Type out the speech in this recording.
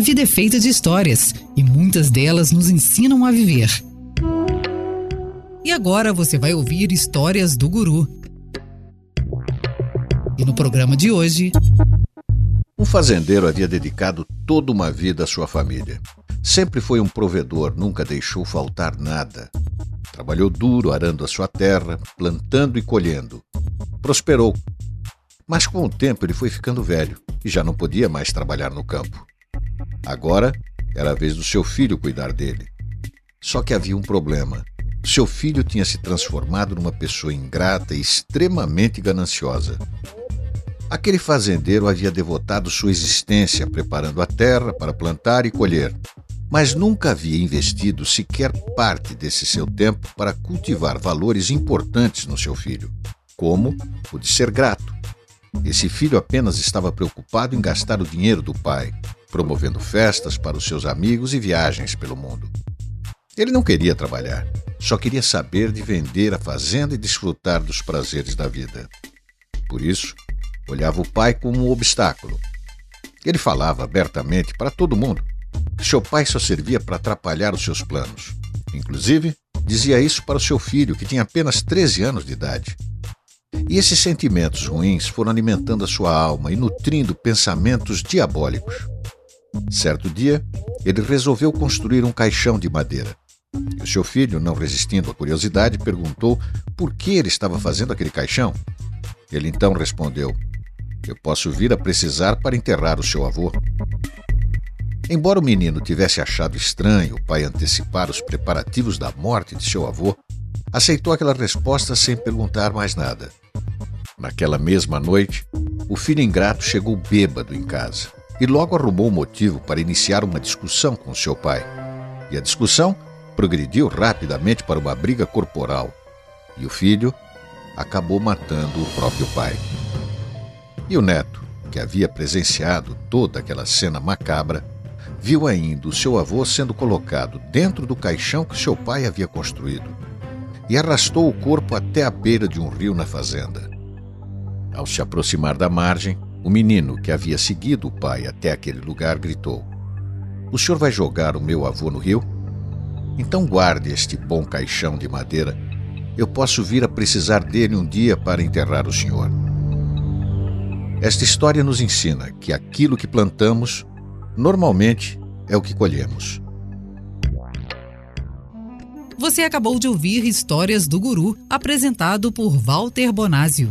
vida é feita de histórias e muitas delas nos ensinam a viver. E agora você vai ouvir histórias do Guru. E no programa de hoje. Um fazendeiro havia dedicado toda uma vida à sua família. Sempre foi um provedor, nunca deixou faltar nada. Trabalhou duro arando a sua terra, plantando e colhendo. Prosperou. Mas com o tempo ele foi ficando velho e já não podia mais trabalhar no campo. Agora era a vez do seu filho cuidar dele. Só que havia um problema. Seu filho tinha se transformado numa pessoa ingrata e extremamente gananciosa. Aquele fazendeiro havia devotado sua existência preparando a terra para plantar e colher, mas nunca havia investido sequer parte desse seu tempo para cultivar valores importantes no seu filho, como o de ser grato. Esse filho apenas estava preocupado em gastar o dinheiro do pai, promovendo festas para os seus amigos e viagens pelo mundo. Ele não queria trabalhar, só queria saber de vender a fazenda e desfrutar dos prazeres da vida. Por isso, olhava o pai como um obstáculo. Ele falava abertamente para todo mundo que seu pai só servia para atrapalhar os seus planos. Inclusive, dizia isso para o seu filho, que tinha apenas 13 anos de idade. E esses sentimentos ruins foram alimentando a sua alma e nutrindo pensamentos diabólicos. Certo dia, ele resolveu construir um caixão de madeira. E o seu filho, não resistindo à curiosidade, perguntou por que ele estava fazendo aquele caixão. Ele então respondeu: Eu posso vir a precisar para enterrar o seu avô. Embora o menino tivesse achado estranho o pai antecipar os preparativos da morte de seu avô, aceitou aquela resposta sem perguntar mais nada. Naquela mesma noite, o filho ingrato chegou bêbado em casa e logo arrumou um motivo para iniciar uma discussão com seu pai. E a discussão progrediu rapidamente para uma briga corporal, e o filho acabou matando o próprio pai. E o neto, que havia presenciado toda aquela cena macabra, viu ainda o seu avô sendo colocado dentro do caixão que seu pai havia construído e arrastou o corpo até a beira de um rio na fazenda. Ao se aproximar da margem, o menino que havia seguido o pai até aquele lugar gritou: O senhor vai jogar o meu avô no rio? Então guarde este bom caixão de madeira. Eu posso vir a precisar dele um dia para enterrar o senhor. Esta história nos ensina que aquilo que plantamos, normalmente, é o que colhemos. Você acabou de ouvir Histórias do Guru, apresentado por Walter Bonásio.